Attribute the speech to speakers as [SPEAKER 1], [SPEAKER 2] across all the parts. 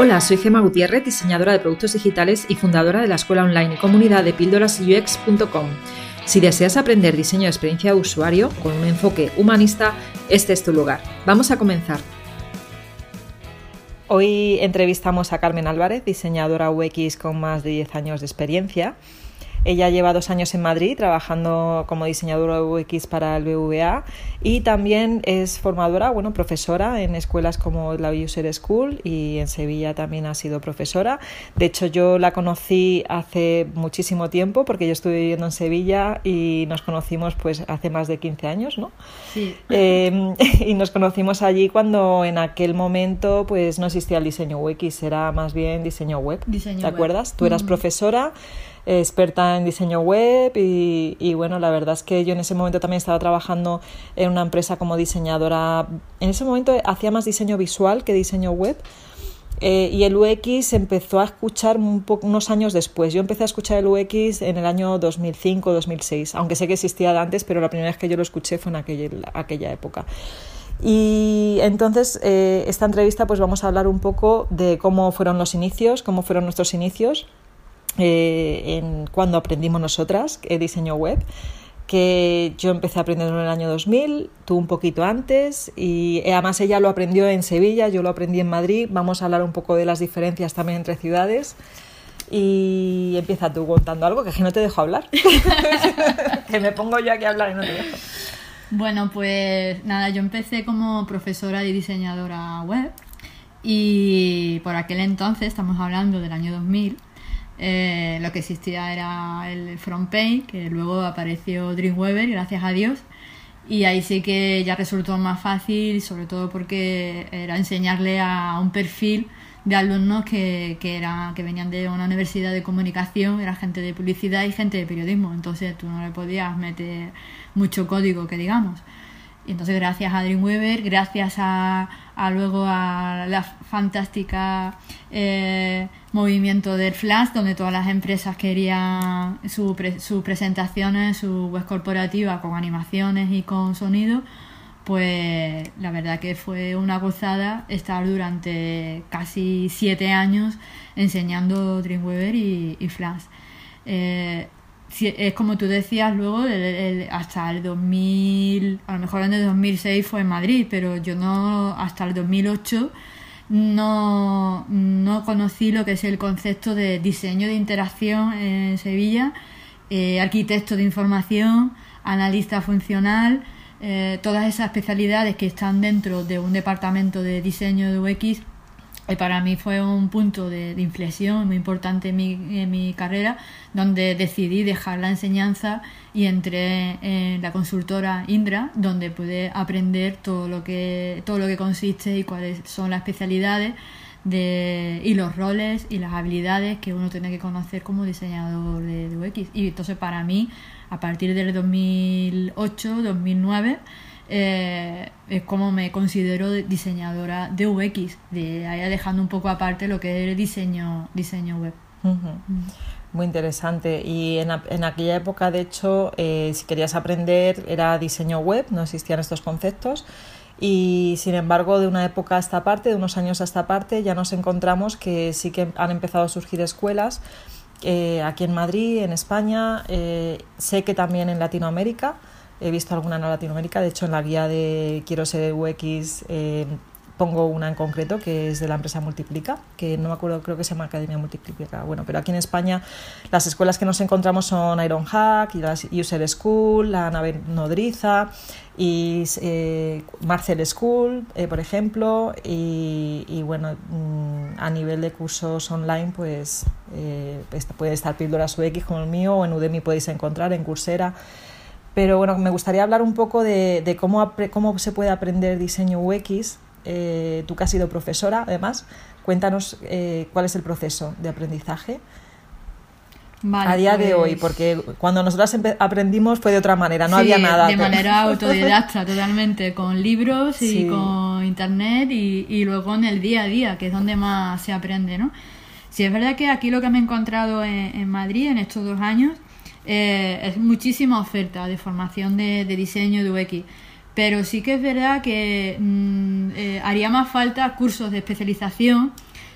[SPEAKER 1] Hola, soy Gema Gutiérrez, diseñadora de productos digitales y fundadora de la escuela online y comunidad de píldorasux.com. Si deseas aprender diseño de experiencia de usuario con un enfoque humanista, este es tu lugar. Vamos a comenzar. Hoy entrevistamos a Carmen Álvarez, diseñadora UX con más de 10 años de experiencia. Ella lleva dos años en Madrid trabajando como diseñadora UX para el BVA y también es formadora, bueno, profesora en escuelas como la User School y en Sevilla también ha sido profesora. De hecho, yo la conocí hace muchísimo tiempo porque yo estuve viviendo en Sevilla y nos conocimos pues hace más de 15 años, ¿no?
[SPEAKER 2] Sí.
[SPEAKER 1] Eh, y nos conocimos allí cuando en aquel momento pues no existía el diseño UX, era más bien diseño web.
[SPEAKER 2] Diseño
[SPEAKER 1] ¿Te
[SPEAKER 2] web.
[SPEAKER 1] acuerdas? Tú eras
[SPEAKER 2] Mm.
[SPEAKER 1] profesora experta en diseño web y, y, bueno, la verdad es que yo en ese momento también estaba trabajando en una empresa como diseñadora. En ese momento hacía más diseño visual que diseño web. Eh, y el UX empezó a escuchar un unos años después. Yo empecé a escuchar el UX en el año 2005-2006, aunque sé que existía de antes, pero la primera vez que yo lo escuché fue en aquella, aquella época. Y entonces, eh, esta entrevista, pues vamos a hablar un poco de cómo fueron los inicios, cómo fueron nuestros inicios eh, en cuando aprendimos nosotras eh, diseño web que yo empecé aprendiendo en el año 2000, tú un poquito antes y además ella lo aprendió en Sevilla, yo lo aprendí en Madrid. Vamos a hablar un poco de las diferencias también entre ciudades. Y empieza tú contando algo que, que no te dejo hablar. que me pongo yo aquí a hablar y no te dejo.
[SPEAKER 2] Bueno, pues nada, yo empecé como profesora y diseñadora web y por aquel entonces, estamos hablando del año 2000, eh, lo que existía era el FrontPay, que luego apareció Dreamweaver, gracias a Dios, y ahí sí que ya resultó más fácil, sobre todo porque era enseñarle a un perfil de alumnos que, que, era, que venían de una universidad de comunicación, era gente de publicidad y gente de periodismo, entonces tú no le podías meter mucho código, que digamos. Y entonces gracias a Dreamweaver, gracias a, a luego a la fantástica eh, movimiento del Flash, donde todas las empresas querían sus pre, su presentaciones, su web corporativa con animaciones y con sonido, pues la verdad que fue una gozada estar durante casi siete años enseñando Dreamweaver y, y Flash. Eh, es como tú decías luego, el, el, hasta el 2000, a lo mejor en el 2006 fue en Madrid, pero yo no, hasta el 2008 no, no conocí lo que es el concepto de diseño de interacción en Sevilla, eh, arquitecto de información, analista funcional, eh, todas esas especialidades que están dentro de un departamento de diseño de UX para mí fue un punto de, de inflexión muy importante en mi, en mi, carrera, donde decidí dejar la enseñanza y entré en la consultora Indra, donde pude aprender todo lo que, todo lo que consiste y cuáles son las especialidades de, y los roles y las habilidades que uno tiene que conocer como diseñador de, de UX. Y entonces para mí, a partir del 2008, 2009, eh, es como me considero diseñadora de UX, de allá dejando un poco aparte lo que es el diseño, diseño web.
[SPEAKER 1] Uh -huh. Muy interesante. Y en, en, aquella época, de hecho, eh, si querías aprender era diseño web, no existían estos conceptos. Y sin embargo, de una época a esta parte, de unos años a esta parte, ya nos encontramos que sí que han empezado a surgir escuelas eh, aquí en Madrid, en España, eh, sé que también en Latinoamérica he visto alguna en Latinoamérica, de hecho en la guía de Quiero ser UX eh, pongo una en concreto que es de la empresa Multiplica, que no me acuerdo, creo que se llama Academia Multiplica, bueno, pero aquí en España las escuelas que nos encontramos son Ironhack, y la User School, la nave nodriza y eh, Marcel School, eh, por ejemplo, y, y, bueno, a nivel de cursos online, pues eh, puede estar Píldoras UX como el mío, o en Udemy podéis encontrar, en Coursera, pero bueno, me gustaría hablar un poco de, de cómo, cómo, se puede aprender diseño UX. Eh, tú que has sido profesora, además, cuéntanos eh, cuál es el proceso de aprendizaje
[SPEAKER 2] vale,
[SPEAKER 1] a día
[SPEAKER 2] pues...
[SPEAKER 1] de hoy, porque cuando nosotras aprendimos fue de otra manera, no
[SPEAKER 2] sí,
[SPEAKER 1] había nada.
[SPEAKER 2] De manera autodidacta, totalmente, con libros y con internet y, y, luego en el día a día, que es donde más se aprende, ¿no? Sí, es verdad que aquí lo que me he encontrado en, en Madrid en estos dos años eh, es muchísima oferta de formación de, de, diseño de UX. Pero sí que es verdad que mmm, eh, haría más falta cursos de especialización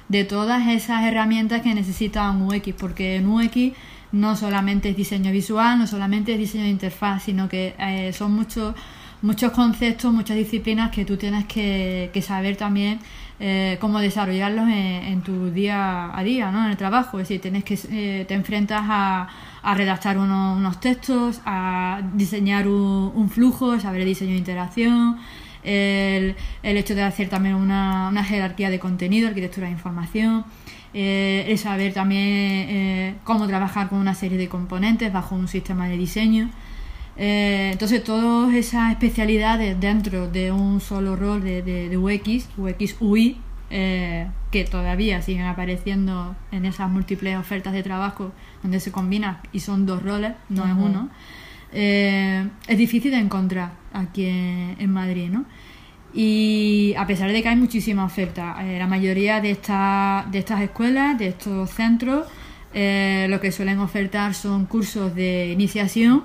[SPEAKER 2] de todas esas herramientas que necesita un UX, porque en UX no solamente es diseño visual, no solamente es diseño de interfaz, sino que eh, son muchos muchos conceptos, muchas disciplinas que tú tienes que, saber también eh, cómo desarrollarlos en, tu día a día, ¿no? En el trabajo. Es decir, tienes que eh, te enfrentas a, a redactar unos, textos, a diseñar un, flujo, saber el diseño de interacción, el, el hecho de hacer también una, una jerarquía de contenido, arquitectura de información. Eh, el saber también cómo trabajar con una serie de componentes bajo un sistema de diseño. Eh, entonces, todas esas especialidades dentro de un solo rol de, de, UX, UX UI, eh, que todavía siguen apareciendo en esas múltiples ofertas de trabajo donde se combinan y son dos roles, no es uno, eh, es difícil de encontrar aquí en, Madrid, ¿no? Y a pesar de que hay muchísimas ofertas, la mayoría de, esta, de estas escuelas, de estos centros, lo que suelen ofertar son cursos de iniciación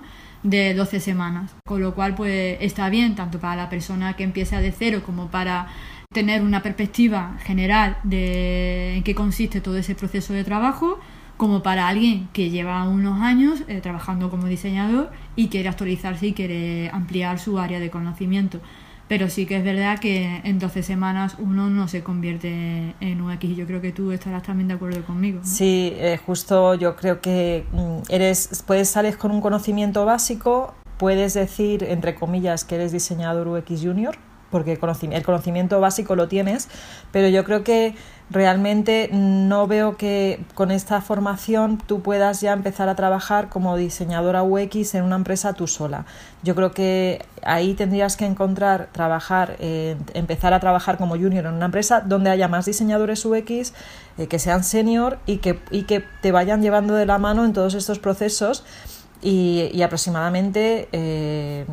[SPEAKER 2] de 12 semanas. Con lo cual, pues está bien tanto para la persona que empieza de cero como para tener una perspectiva general de en qué consiste todo ese proceso de trabajo, como para alguien que lleva unos años eh, trabajando como diseñador y quiere actualizarse y quiere ampliar su área de conocimiento pero sí que es verdad que en 12 semanas uno no se convierte en UX y yo creo que tú estarás también de acuerdo conmigo.
[SPEAKER 1] Sí, eh, justo yo creo que mm, eres, puedes salir con un conocimiento básico, puedes decir, entre comillas, que eres diseñador UX junior, porque el conocimiento básico lo tienes, pero yo creo que realmente no veo que con esta formación tú puedas ya empezar a trabajar como diseñadora UX en una empresa tú sola. Yo creo que ahí tendrías que encontrar, trabajar, eh, empezar a trabajar como junior en una empresa donde haya más diseñadores UX eh, que sean senior y que, y que te vayan llevando de la mano en todos estos procesos y, aproximadamente eh,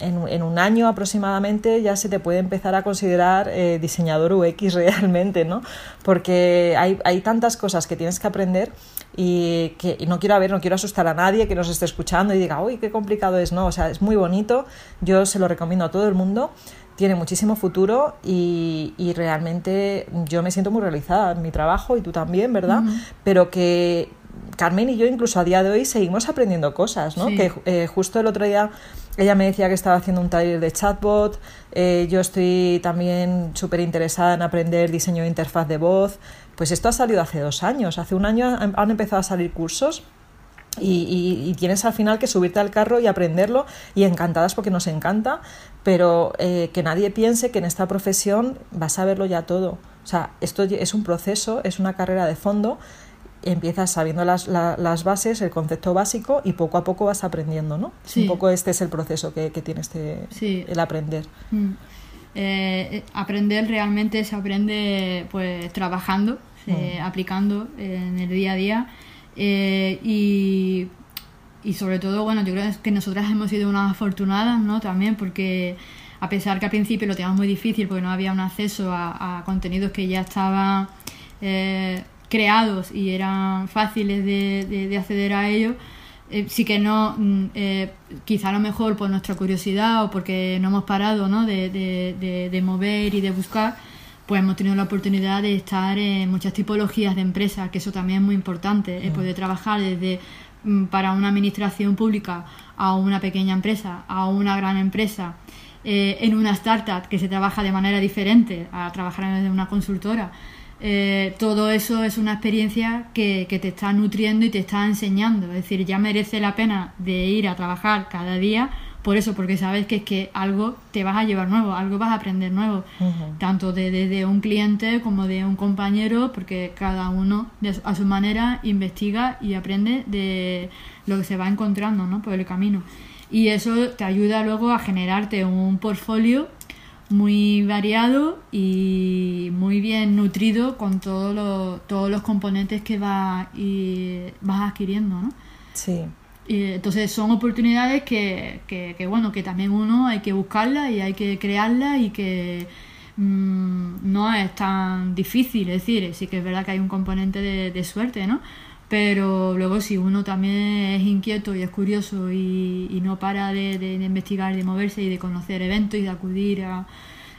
[SPEAKER 1] en, un año aproximadamente ya se te puede empezar a considerar eh, diseñador UX realmente, ¿no? Porque hay, hay, tantas cosas que tienes que aprender y que no quiero ver, no quiero asustar a nadie que nos esté escuchando y diga, uy, qué complicado es, ¿no? O sea, es muy bonito, yo se lo recomiendo a todo el mundo, tiene muchísimo futuro y, y realmente yo me siento muy realizada en mi trabajo y tú también, ¿verdad? Pero que Carmen y yo incluso a día de hoy seguimos aprendiendo cosas, ¿no? Que eh, justo el otro día ella me decía que estaba haciendo un taller de chatbot, eh, yo estoy también súper interesada en aprender diseño de interfaz de voz. Pues esto ha salido hace dos años, hace un año han empezado a salir cursos y, tienes al final que subirte al carro y aprenderlo y encantadas porque nos encanta, pero eh, que nadie piense que en esta profesión vas a verlo ya todo. O sea, esto es un proceso, es una carrera de fondo empiezas sabiendo las, las, bases, el concepto básico y poco a poco vas aprendiendo, ¿no? Un poco este es el proceso que, que tiene este, el aprender.
[SPEAKER 2] Mm. Eh, aprender realmente se aprende pues trabajando, mm. aplicando en el día a día eh, y, y sobre todo, bueno, yo creo que nosotras hemos sido unas afortunadas, ¿no? También porque a pesar que al principio lo teníamos muy difícil porque no había un acceso a, contenidos que ya estaban... Eh, creados y eran fáciles de, de, acceder a ellos, eh, sí que no, mm, eh, quizá a lo mejor por nuestra curiosidad o porque no hemos parado ¿no? De, de, mover y de buscar, pues hemos tenido la oportunidad de estar en muchas tipologías de empresas, que eso también es muy importante, mm. poder trabajar desde mm, para una administración pública a una pequeña empresa, a una gran empresa, eh, en una startup que se trabaja de manera diferente a trabajar en una consultora. Eh, todo eso es una experiencia que, te está nutriendo y te está enseñando. Es decir, ya merece la pena de ir a trabajar cada día por eso, porque sabes que es que algo te vas a llevar nuevo, algo vas a aprender nuevo, tanto de, un cliente como de un compañero, porque cada uno a su manera investiga y aprende de lo que se va encontrando ¿no? por el camino. Y eso te ayuda luego a generarte un portfolio muy variado y muy bien nutrido con todos los, todos los componentes que vas, y vas adquiriendo, ¿no?
[SPEAKER 1] Sí.
[SPEAKER 2] Y entonces son oportunidades que, que, bueno, que también uno hay que buscarlas y hay que crearlas y que mm, no es tan difícil, es decir, sí que es verdad que hay un componente de, de suerte, ¿no? Pero luego si uno también es inquieto y es curioso y, no para de, investigar, de moverse y de conocer eventos y de acudir a,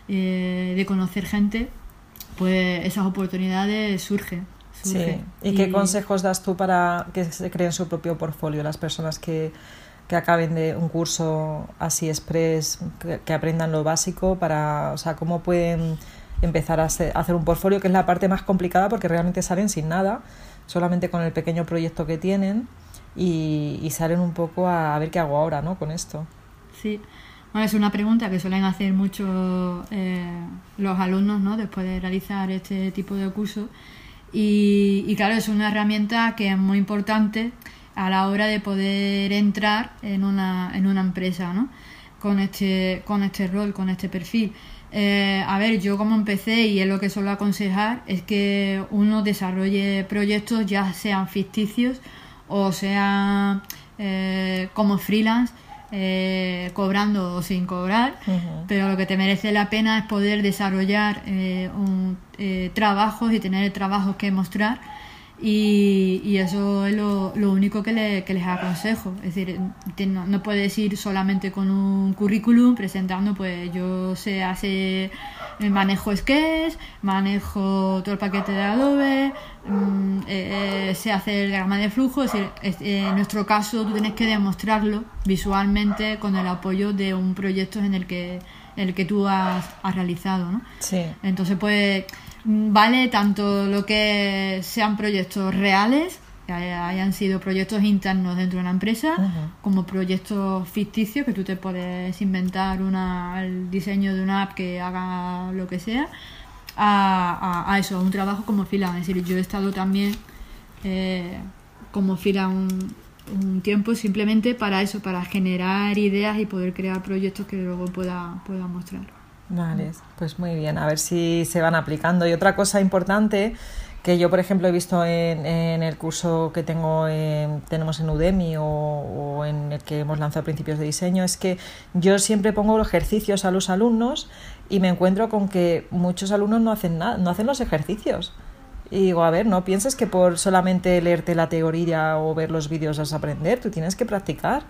[SPEAKER 2] eh, de conocer gente, pues esas oportunidades surgen.
[SPEAKER 1] Sí. ¿Y, qué consejos das tú para que se creen su propio portfolio las personas que, que acaben de un curso así express, que, aprendan lo básico para, o sea, cómo pueden empezar a hacer, un portfolio, que es la parte más complicada porque realmente salen sin nada, solamente con el pequeño proyecto que tienen y, salen un poco a, ver qué hago ahora, ¿no? Con esto.
[SPEAKER 2] Sí. Bueno, es una pregunta que suelen hacer mucho eh, los alumnos, ¿no? Después de realizar este tipo de curso y, y, claro, es una herramienta que es muy importante a la hora de poder entrar en una, en una empresa, ¿no? Con este, con este rol, con este perfil. Eh, a ver, yo como empecé y es lo que suelo aconsejar es que uno desarrolle proyectos ya sean ficticios o sean eh, como freelance eh, cobrando o sin cobrar, pero lo que te merece la pena es poder desarrollar eh, un, eh, trabajos y tener trabajos que mostrar y, eso es lo, único que, les aconsejo. Es decir, no, no, puedes ir solamente con un currículum presentando, pues yo sé hacer eh, manejo Sketch, manejo todo el paquete de Adobe, mm, eh, eh, sé hacer diagrama de flujo. Es decir, en nuestro caso tú tienes que demostrarlo visualmente con el apoyo de un proyecto en el que, el que tú has, has realizado. ¿no?
[SPEAKER 1] Sí.
[SPEAKER 2] Entonces, pues vale tanto lo que sean proyectos reales, que hayan sido proyectos internos dentro de una empresa, como proyectos ficticios, que tú te puedes inventar una, el diseño de una app que haga lo que sea, a, a, eso, a un trabajo como fila. Es decir, yo he estado también eh, como fila un, un tiempo simplemente para eso, para generar ideas y poder crear proyectos que luego pueda, pueda mostrar.
[SPEAKER 1] Vale, pues muy bien, a ver si se van aplicando. Y otra cosa importante que yo, por ejemplo, he visto en, en el curso que tengo tenemos en Udemy o, en el que hemos lanzado principios de diseño es que yo siempre pongo ejercicios a los alumnos y me encuentro con que muchos alumnos no hacen nada, no hacen los ejercicios. Y digo, a ver, no pienses que por solamente leerte la teoría o ver los vídeos vas a aprender, tú tienes que practicar.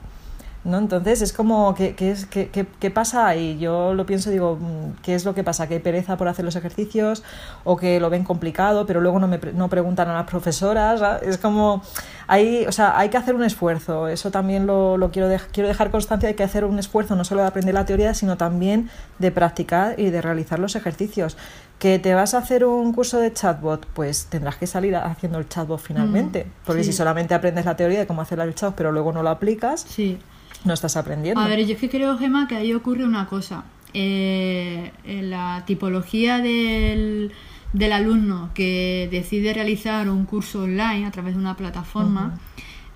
[SPEAKER 1] ¿No? Entonces es como, ¿qué, qué, qué, qué pasa ahí? Yo lo pienso, digo, mm, ¿qué es lo que pasa? ¿Que hay pereza por hacer los ejercicios o que lo ven complicado, pero luego no, me, no preguntan a las profesoras? Es como, hay, o sea, hay que hacer un esfuerzo, eso también lo, lo quiero, quiero dejar constancia, hay que hacer un esfuerzo no solo de aprender la teoría, sino también de practicar y de realizar los ejercicios. ¿Que te vas a hacer un curso de chatbot? Pues tendrás que salir haciendo el chatbot finalmente. Mm, porque si solamente aprendes la teoría de cómo hacer el chatbot, pero luego no lo aplicas,
[SPEAKER 2] sí
[SPEAKER 1] no estás aprendiendo.
[SPEAKER 2] A ver, yo es que creo, Gemma, que ahí ocurre una cosa. Eh, en la tipología del, del, alumno que decide realizar un curso online a través de una plataforma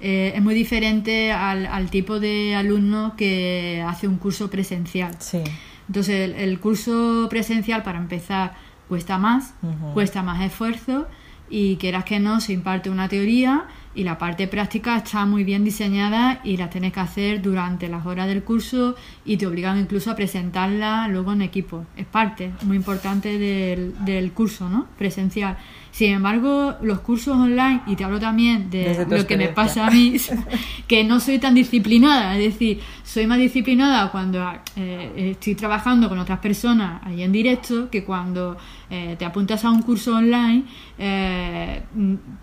[SPEAKER 2] eh, es muy diferente al, al, tipo de alumno que hace un curso presencial.
[SPEAKER 1] Sí.
[SPEAKER 2] Entonces, el, curso presencial, para empezar, cuesta más, cuesta más esfuerzo y quieras que no, se imparte una teoría y la parte práctica está muy bien diseñada y la tienes que hacer durante las horas del curso y te obligan incluso a presentarla luego en equipo. Es parte muy importante del, del curso ¿no? presencial. Sin embargo, los cursos online, y te hablo también de lo que me pasa a mí, que no soy tan disciplinada, es decir, soy más disciplinada cuando eh, estoy trabajando con otras personas ahí en directo que cuando eh, te apuntas a un curso online, eh,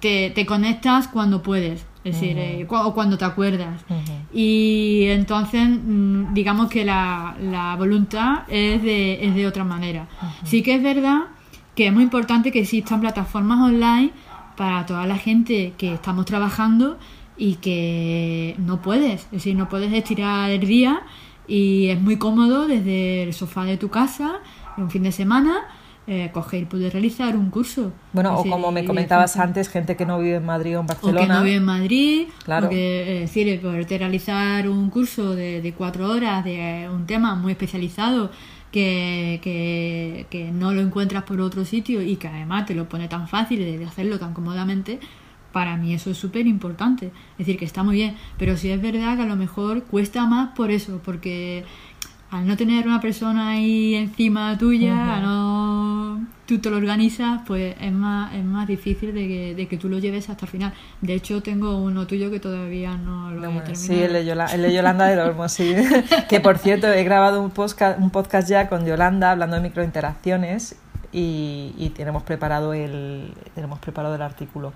[SPEAKER 2] te, te, conectas cuando puedes. Es decir, o cuando te acuerdas. Y entonces, mm, digamos que la, la voluntad es de, es de otra manera. Sí que es verdad que es muy importante que existan plataformas online para toda la gente que estamos trabajando y que no puedes, es decir, no puedes estirar el día y es muy cómodo desde el sofá de tu casa, un fin de semana, eh, coger poder realizar un curso.
[SPEAKER 1] Bueno, o como me comentabas antes, gente que no vive en Madrid o en Barcelona.
[SPEAKER 2] O que no vive en Madrid, claro. porque, es decir, poderte realizar un curso de, de cuatro horas de un tema muy especializado que, que, que, no lo encuentras por otro sitio y que además te lo pone tan fácil de hacerlo tan cómodamente, para mí eso es súper importante. Es decir, que está muy bien, pero sí es verdad que a lo mejor cuesta más por eso, porque al no tener una persona ahí encima tuya, no tú te lo organizas, pues es más, es más difícil de que, de que tú lo lleves hasta el final. De hecho, tengo uno tuyo que todavía no lo he terminado.
[SPEAKER 1] Sí, el de, Yolanda, de Olmo, sí. que por cierto, he grabado un podcast, un podcast ya con Yolanda hablando de microinteracciones y, y tenemos preparado el tenemos preparado el artículo.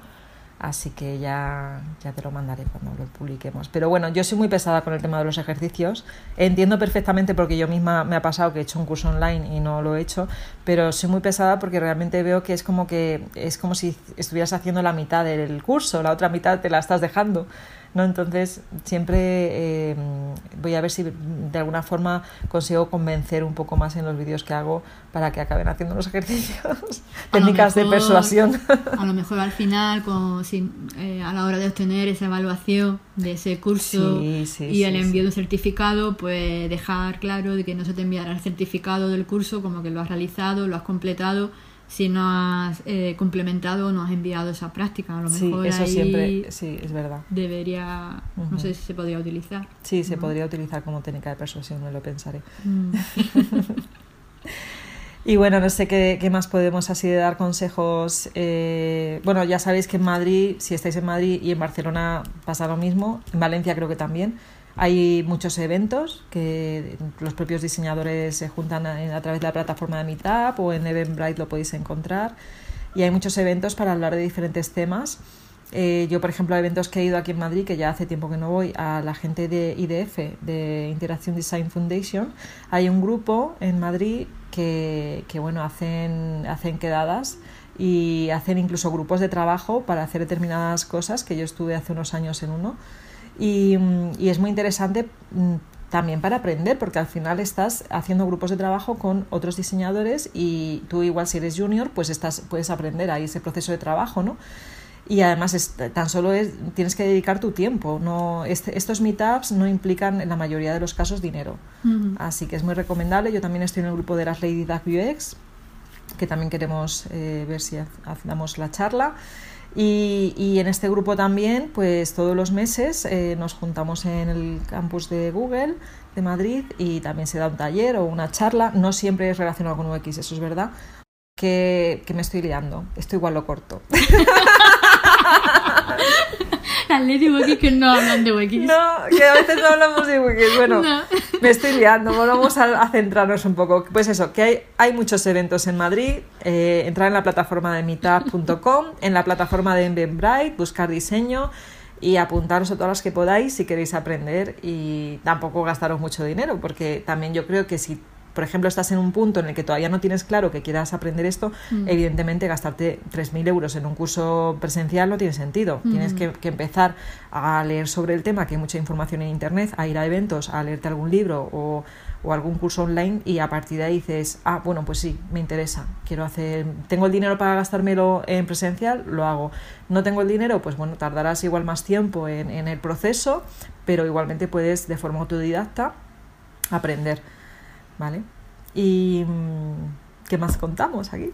[SPEAKER 1] Así que ya, ya te lo mandaré cuando lo publiquemos. Pero bueno, yo soy muy pesada con el tema de los ejercicios. Entiendo perfectamente porque yo misma me ha pasado que he hecho un curso online y no lo he hecho, pero soy muy pesada porque realmente veo que es como que es como si estuvieras haciendo la mitad del curso, la otra mitad te la estás dejando. ¿No? Entonces, siempre eh, voy a ver si de alguna forma consigo convencer un poco más en los vídeos que hago para que acaben haciendo los ejercicios, técnicas de persuasión.
[SPEAKER 2] A lo mejor al final, con, eh, a la hora de obtener esa evaluación de ese curso y el envío de un certificado, pues dejar claro de que no se te enviará el certificado del curso, como que lo has realizado, lo has completado si no has eh, complementado o no has enviado esa práctica. A lo mejor
[SPEAKER 1] eso siempre, sí, es verdad.
[SPEAKER 2] Debería, no sé si se podría utilizar.
[SPEAKER 1] Sí, se podría utilizar como técnica de persuasión, me lo pensaré.
[SPEAKER 2] Mm.
[SPEAKER 1] y bueno, no sé qué, qué, más podemos así de dar consejos. Eh, bueno, ya sabéis que en Madrid, si estáis en Madrid y en Barcelona pasa lo mismo, en Valencia creo que también hay muchos eventos que los propios diseñadores se juntan a, través de la plataforma de Meetup o en Eventbrite lo podéis encontrar. Y hay muchos eventos para hablar de diferentes temas. Eh, yo, por ejemplo, a eventos que he ido aquí en Madrid, que ya hace tiempo que no voy, a la gente de IDF, de Interacción Design Foundation, hay un grupo en Madrid que, que bueno, hacen, hacen quedadas y hacen incluso grupos de trabajo para hacer determinadas cosas, que yo estuve hace unos años en uno y, y es muy interesante mm, también para aprender, porque al final estás haciendo grupos de trabajo con otros diseñadores y tú igual si eres junior, pues estás, puedes aprender ahí ese proceso de trabajo, ¿no? Y además tan solo es, tienes que dedicar tu tiempo. No, este, estos meetups no implican en la mayoría de los casos dinero. Así que es muy recomendable. Yo también estoy en el grupo de las Lady Duck UX, que también queremos eh, ver si hacemos la charla. Y, en este grupo también, pues todos los meses eh, nos juntamos en el campus de Google de Madrid y también se da un taller o una charla. No siempre es relacionado con UX, eso es verdad. Que, que me estoy liando. Esto igual lo corto.
[SPEAKER 2] Las Lady UX que no hablan de UX.
[SPEAKER 1] No, que a veces no hablamos de UX. Bueno, me estoy liando. Vamos a, centrarnos un poco. Pues eso, que hay, hay muchos eventos en Madrid. Eh, entrar en la plataforma de meetup.com, en la plataforma de Eventbrite, buscar diseño y apuntaros a todas las que podáis si queréis aprender y tampoco gastaros mucho dinero, porque también yo creo que si por ejemplo, estás en un punto en el que todavía no tienes claro que quieras aprender esto, mm. evidentemente gastarte 3.000 euros en un curso presencial no tiene sentido. Mm. Tienes que, empezar a leer sobre el tema, que hay mucha información en Internet, a ir a eventos, a leerte algún libro o, o algún curso online y a partir de ahí dices, ah, bueno, pues sí, me interesa, quiero hacer, tengo el dinero para gastármelo en presencial, lo hago. No tengo el dinero, pues bueno, tardarás igual más tiempo en, en el proceso, pero igualmente puedes de forma autodidacta aprender. ¿Vale? ¿Y mm, qué más contamos aquí?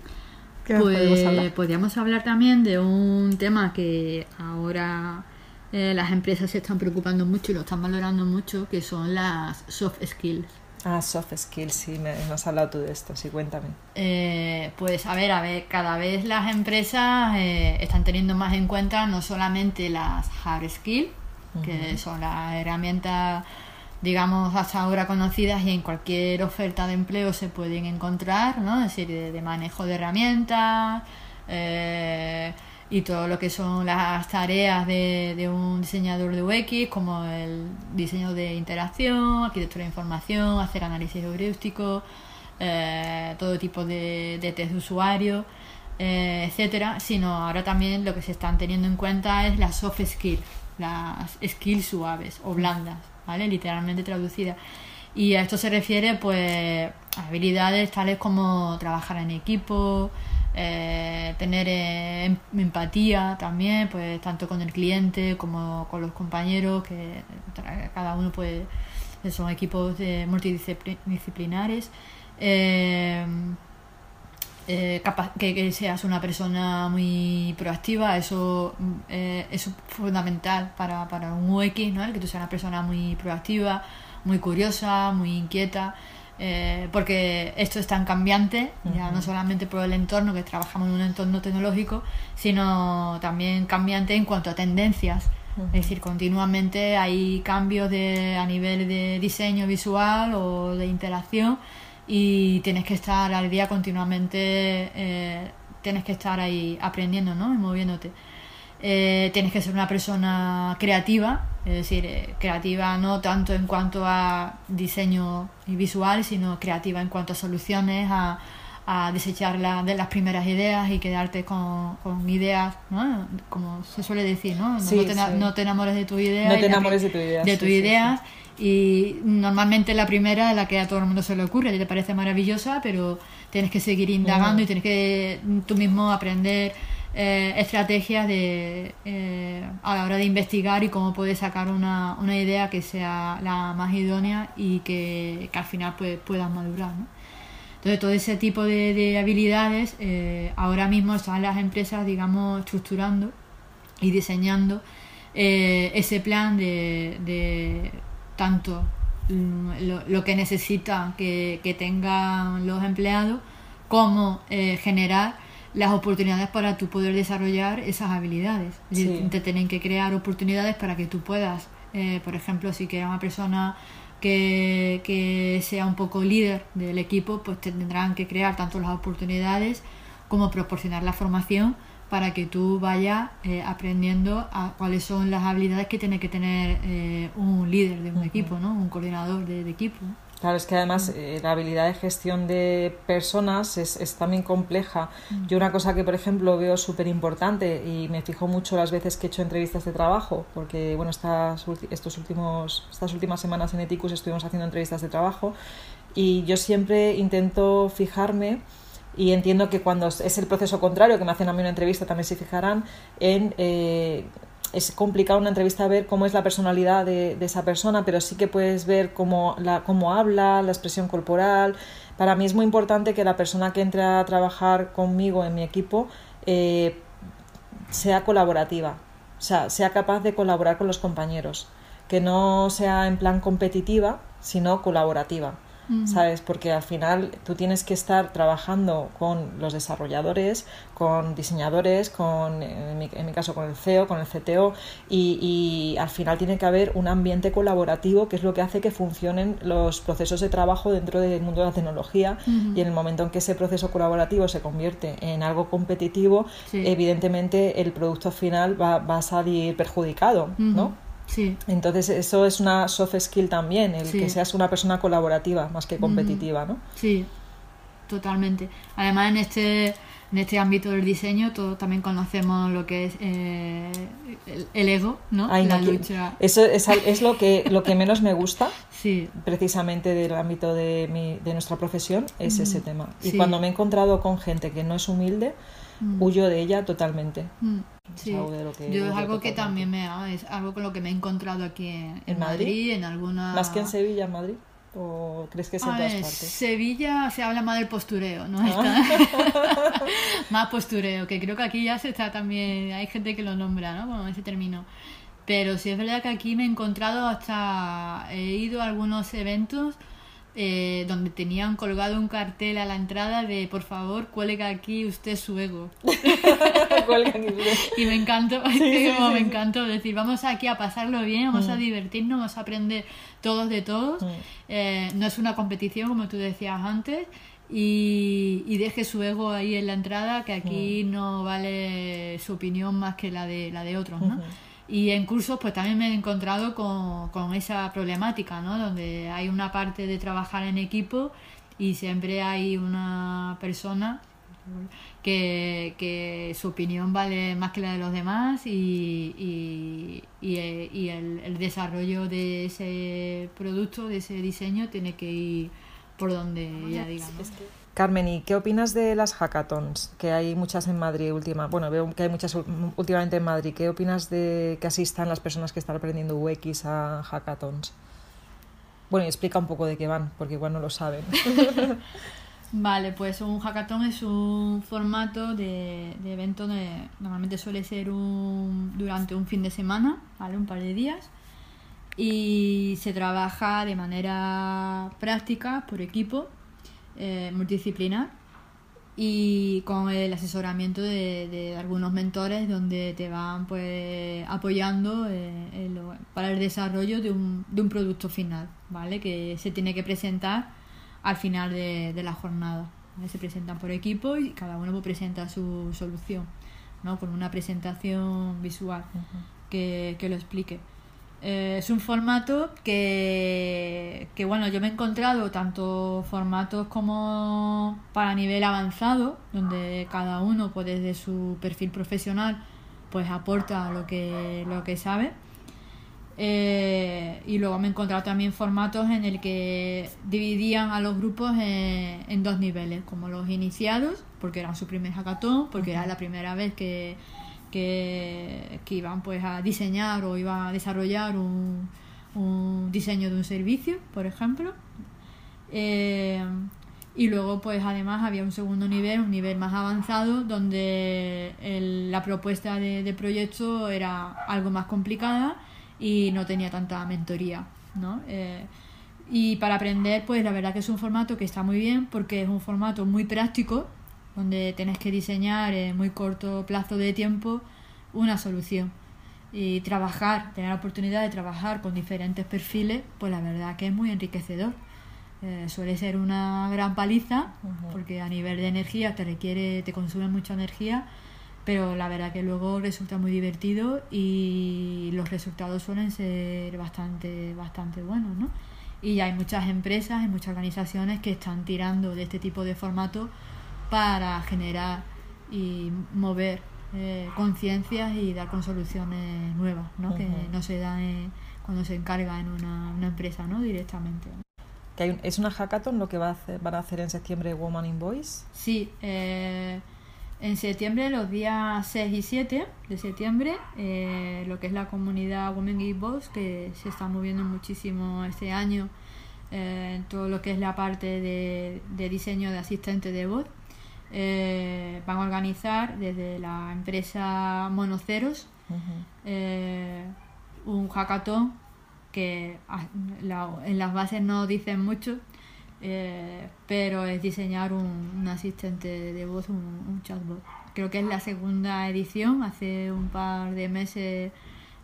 [SPEAKER 2] pues hablar? podríamos hablar también de un tema que ahora eh, las empresas se están preocupando mucho y lo están valorando mucho, que son las soft skills.
[SPEAKER 1] Ah, soft skills, sí, me, has hablado tú de esto, sí, cuéntame.
[SPEAKER 2] Eh, pues a ver, a ver, cada vez las empresas eh, están teniendo más en cuenta no solamente las hard skills, que son las herramientas digamos, hasta ahora conocidas y en cualquier oferta de empleo se pueden encontrar, ¿no? Es decir, de, manejo de herramientas eh, y todo lo que son las tareas de, de, un diseñador de UX, como el diseño de interacción, arquitectura de información, hacer análisis heurístico, eh, todo tipo de, de test de usuario. Eh, etcétera, sino ahora también lo que se están teniendo en cuenta es las soft skills, las skills suaves o blandas, Literalmente traducida. Y a esto se refiere, pues, habilidades tales como trabajar en equipo, eh, tener eh, em, empatía también, pues, tanto con el cliente como con los compañeros, que cada uno, pues, son equipos multidisciplinares. Eh, que, seas una persona muy proactiva, eso eh, es fundamental para, para un UX, ¿no? El que tú seas una persona muy proactiva, muy curiosa, muy inquieta, eh, porque esto es tan cambiante, ya no solamente por el entorno, que trabajamos en un entorno tecnológico, sino también cambiante en cuanto a tendencias. Es decir, continuamente hay cambios de, a nivel de diseño visual o de interacción y tienes que estar al día continuamente, eh, tienes que estar ahí aprendiendo, ¿no? Y moviéndote. Eh, tienes que ser una persona creativa, es decir, eh, creativa no tanto en cuanto a diseño y visual, sino creativa en cuanto a soluciones, a, a desechar la, de las primeras ideas y quedarte con, con ideas, ¿no? como se suele decir, ¿no? No,
[SPEAKER 1] Sí,
[SPEAKER 2] no te,
[SPEAKER 1] sí.
[SPEAKER 2] no te enamores de tu idea.
[SPEAKER 1] No te enamores de tu idea,
[SPEAKER 2] De
[SPEAKER 1] sí,
[SPEAKER 2] tu
[SPEAKER 1] sí,
[SPEAKER 2] idea. Y normalmente la primera es la que a todo el mundo se le ocurre, te parece maravillosa, pero tienes que seguir indagando
[SPEAKER 1] Mm.
[SPEAKER 2] y tienes que tú mismo aprender eh, estrategias de, eh, a la hora de investigar y cómo puedes sacar una, una idea que sea la más idónea y que, que al final pues, puedas madurar. ¿no? Entonces, todo ese tipo de, de habilidades eh, ahora mismo están las empresas, digamos, estructurando y diseñando eh, ese plan de, de tanto mm, lo, lo que necesitan que, que tengan los empleados como eh, generar las oportunidades para tú poder desarrollar esas habilidades.
[SPEAKER 1] Sí.
[SPEAKER 2] Te tienen que crear oportunidades para que tú puedas, eh, por ejemplo, si quieres una persona que, que sea un poco líder del equipo, pues te tendrán que crear tanto las oportunidades como proporcionar la formación para que tú vayas eh, aprendiendo a cuáles son las habilidades que tiene que tener eh, un líder de un equipo, ¿no? un coordinador de, de equipo.
[SPEAKER 1] Claro, es que además eh, la habilidad de gestión de personas es, es también compleja. Yo una cosa que, por ejemplo, veo súper importante y me fijo mucho las veces que he hecho entrevistas de trabajo, porque, bueno, estas, estos últimos, estas últimas semanas en Eticus estuvimos haciendo entrevistas de trabajo y yo siempre intento fijarme y entiendo que cuando es el proceso contrario, que me hacen a mí una entrevista, también se fijarán en... eh, es complicado una entrevista ver cómo es la personalidad de, esa persona, pero sí que puedes ver cómo, la, cómo habla, la expresión corporal. Para mí es muy importante que la persona que entre a trabajar conmigo en mi equipo eh, sea colaborativa, o sea, sea capaz de colaborar con los compañeros, que no sea en plan competitiva, sino colaborativa. ¿Sabes? Porque al final tú tienes que estar trabajando con los desarrolladores, con diseñadores, con, en mi, en mi caso con el CEO, con el CTO, y, y al final tiene que haber un ambiente colaborativo que es lo que hace que funcionen los procesos de trabajo dentro del mundo de la tecnología y en el momento en que ese proceso colaborativo se convierte en algo competitivo,
[SPEAKER 2] Sí.
[SPEAKER 1] evidentemente el producto final va, va a salir perjudicado, ¿no?
[SPEAKER 2] Sí,
[SPEAKER 1] Entonces eso es una soft skill también, el
[SPEAKER 2] Sí.
[SPEAKER 1] que seas una persona colaborativa más que competitiva, ¿no?
[SPEAKER 2] sí, totalmente. Además, en este, en este ámbito del diseño, todos también conocemos lo que es eh, el, el ego, ¿no?
[SPEAKER 1] Ay,
[SPEAKER 2] la lucha.
[SPEAKER 1] Eso es, es lo que lo que menos me gusta
[SPEAKER 2] Sí,
[SPEAKER 1] precisamente del ámbito de, mi, de nuestra profesión es ese tema. Y
[SPEAKER 2] Sí.
[SPEAKER 1] cuando me he encontrado con gente que no es humilde, huyo de ella totalmente.
[SPEAKER 2] Mm,
[SPEAKER 1] Es
[SPEAKER 2] sí.
[SPEAKER 1] algo de lo que
[SPEAKER 2] Yo es algo que
[SPEAKER 1] totalmente.
[SPEAKER 2] también me ha- es algo con lo que me he encontrado aquí en, en
[SPEAKER 1] ¿En Madrid?
[SPEAKER 2] Madrid, en alguna
[SPEAKER 1] ¿Más que en Sevilla, en Madrid? ¿O crees que es en
[SPEAKER 2] A
[SPEAKER 1] todas
[SPEAKER 2] ver,
[SPEAKER 1] partes?
[SPEAKER 2] Sevilla se habla más del postureo, ¿no?
[SPEAKER 1] Ah.
[SPEAKER 2] Está- más postureo, que creo que aquí ya se está también, hay gente que lo nombra, ¿no? Con ese término. Pero sí es verdad que aquí me he encontrado hasta, he ido a algunos eventos eh, donde tenían colgado un cartel a la entrada de por favor cuelga aquí usted su ego.
[SPEAKER 1] Y-
[SPEAKER 2] me encantó, como me encantó decir, vamos aquí a pasarlo bien, vamos a divertirnos, vamos a aprender todos de todos.
[SPEAKER 1] Mm.
[SPEAKER 2] Eh, no es una competición, como tú decías antes, y, y deje su ego ahí en la entrada, que aquí no vale su opinión más que la de, la de otros, ¿no? Y en cursos pues también me he encontrado con, con esa problemática, ¿no? Donde hay una parte de trabajar en equipo y siempre hay una persona que, que su opinión vale más que la de los demás y, y, y, eh, y el, el desarrollo de ese producto, de ese diseño, tiene que ir por donde ella diga. ¿no?
[SPEAKER 1] Carmen, ¿y qué opinas de las hackathons? Que hay muchas en Madrid última. Bueno, veo que hay muchas últimamente en Madrid. ¿Qué opinas de que asistan las personas que están aprendiendo UX a hackathons? Bueno, y explica un poco de qué van, porque igual no lo saben.
[SPEAKER 2] Vale, pues un hackathon es un formato de, de evento de, normalmente suele ser un, durante un fin de semana, ¿vale? Un par de días. Y se trabaja de manera práctica, por equipo, eh, multidisciplinar y con el asesoramiento de, de algunos mentores donde te van pues apoyando eh, para el desarrollo de un, de un producto final, ¿vale? Que se tiene que presentar al final de, la jornada. Se presentan por equipo y cada uno pues, presenta su solución, ¿no? con una presentación visual que, lo explique. Eh, es un formato que, que, bueno, yo me he encontrado tanto formatos como para nivel avanzado, donde cada uno, pues desde su perfil profesional, pues aporta lo que, lo que sabe. Eh, y luego me he encontrado también formatos en el que dividían a los grupos en, dos niveles, como los iniciados, porque era su primer hackathon, porque era la primera vez que, que, iban pues a diseñar o iban a desarrollar un, un diseño de un servicio, por ejemplo. Eh, y luego pues además había un segundo nivel, un nivel más avanzado, donde la propuesta de, de proyecto era algo más complicada y no tenía tanta mentoría, ¿no? Eh, y para aprender, pues la verdad que es un formato que está muy bien porque es un formato muy práctico, donde tienes que diseñar en muy corto plazo de tiempo una solución. Y trabajar, tener la oportunidad de trabajar con diferentes perfiles, pues la verdad que es muy enriquecedor. Eh, suele ser una gran paliza, porque a nivel de energía te requiere, te consume mucha energía, pero la verdad que luego resulta muy divertido y los resultados suelen ser bastante, bastante buenos, ¿no? Y hay muchas empresas, y muchas organizaciones que están tirando de este tipo de formato para generar y mover eh, conciencias y dar con soluciones nuevas, ¿no? Que no se dan cuando se encarga en una, una empresa, ¿no? Directamente.
[SPEAKER 1] ¿Es una hackathon lo que va a hacer, van a hacer en septiembre Woman in Voice?
[SPEAKER 2] Sí, eh, en septiembre, los días 6 y 7 de septiembre, eh, lo que es la comunidad Women Give Voice, que se está moviendo muchísimo este año eh, en todo lo que es la parte de, diseño de asistente de voz, eh, van a organizar desde la empresa Monoceros un hackathon que en las bases no dicen mucho, eh, pero es diseñar un, asistente de voz, un, chatbot. Creo que es la segunda edición, hace un par de meses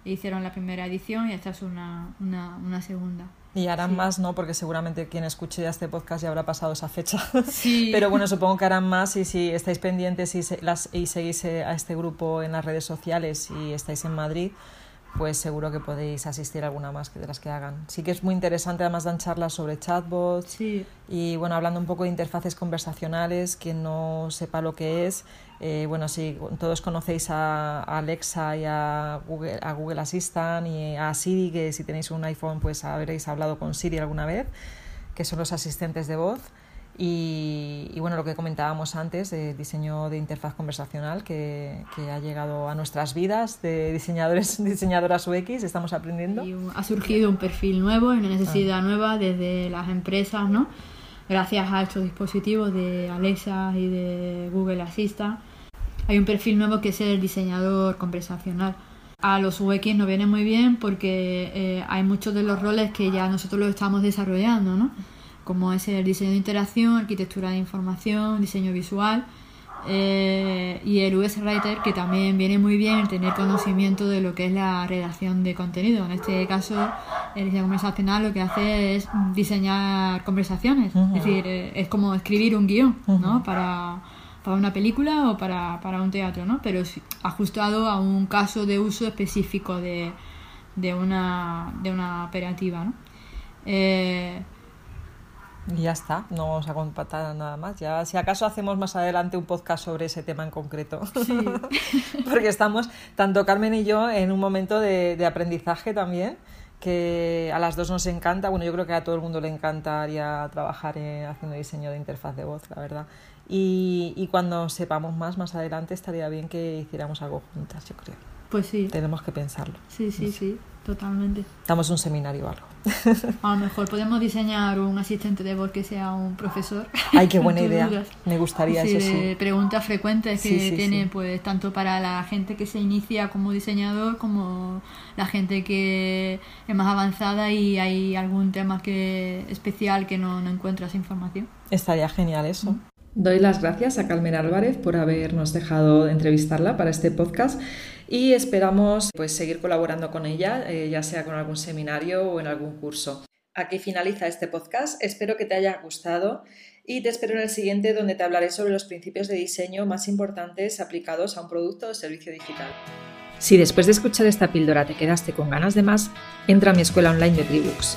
[SPEAKER 2] hicieron la primera edición y esta es una, una, segunda.
[SPEAKER 1] Y harán más, ¿no? Porque seguramente quien escuche ya este podcast ya habrá pasado esa fecha. Sí. Pero bueno, supongo que harán más y si estáis pendientes y, las, y seguís eh, a este grupo en las redes sociales y estáis en Madrid, pues seguro que podéis asistir a alguna más de las que hagan. Sí que es muy interesante, además dan charlas sobre chatbots
[SPEAKER 2] sí.
[SPEAKER 1] y bueno, hablando un poco de interfaces conversacionales, quien no sepa lo que es, eh, bueno, si todos conocéis a, Alexa y a Google, a Google Assistant y a Siri, que si tenéis un iPhone pues habréis hablado con Siri alguna vez, que son los asistentes de voz. Y, bueno, lo que comentábamos antes de diseño de interfaz conversacional que, que, ha llegado a nuestras vidas de diseñadores, diseñadoras UX, estamos aprendiendo.
[SPEAKER 2] Y ha surgido un perfil nuevo, una necesidad ah. nueva desde las empresas, ¿no? Gracias a estos dispositivos de Alexa y de Google Assistant, hay un perfil nuevo que es el diseñador conversacional. A los UX nos viene muy bien porque eh, hay muchos de los roles que ya nosotros los estamos desarrollando, ¿no? Como es el diseño de interacción, arquitectura de información, diseño visual eh, y el US Writer que también viene muy bien tener conocimiento de lo que es la redacción de contenido. En este caso, el diseño conversacional lo que hace es diseñar conversaciones, es decir, eh, es como escribir un guion ¿no? para, para una película o para, para un teatro, ¿no? pero ajustado a un caso de uso específico de, de, una, de una operativa. ¿no? Eh,
[SPEAKER 1] y ya está, no vamos a compartir nada más. Ya, si acaso hacemos más adelante un podcast sobre ese tema en concreto. Porque estamos, tanto Carmen y yo, en un momento de, de, aprendizaje también, que a las dos nos encanta. Bueno, yo creo que a todo el mundo le encantaría trabajar haciendo diseño de interfaz de voz, la verdad. Y, y cuando sepamos más, más adelante, estaría bien que hiciéramos algo juntas, yo creo.
[SPEAKER 2] Pues sí.
[SPEAKER 1] Tenemos que pensarlo.
[SPEAKER 2] Sí, sí, sí, totalmente.
[SPEAKER 1] Damos un seminario o algo.
[SPEAKER 2] A lo mejor podemos diseñar un asistente de voz que sea un profesor.
[SPEAKER 1] Ay, qué buena idea. Me gustaría
[SPEAKER 2] sí,
[SPEAKER 1] eso, sí.
[SPEAKER 2] Preguntas frecuentes que tiene, pues, tanto para la gente que se inicia como diseñador, como la gente que es más avanzada y hay algún tema que especial que no, no encuentras información.
[SPEAKER 1] Estaría genial eso. Doy las gracias a Carmen Álvarez por habernos dejado entrevistarla para este podcast y esperamos pues, seguir colaborando con ella, eh, ya sea con algún seminario o en algún curso. Aquí finaliza este podcast. Espero que te haya gustado y te espero en el siguiente donde te hablaré sobre los principios de diseño más importantes aplicados a un producto o servicio digital. Si después de escuchar esta píldora te quedaste con ganas de más, entra a mi escuela online de Tribooks,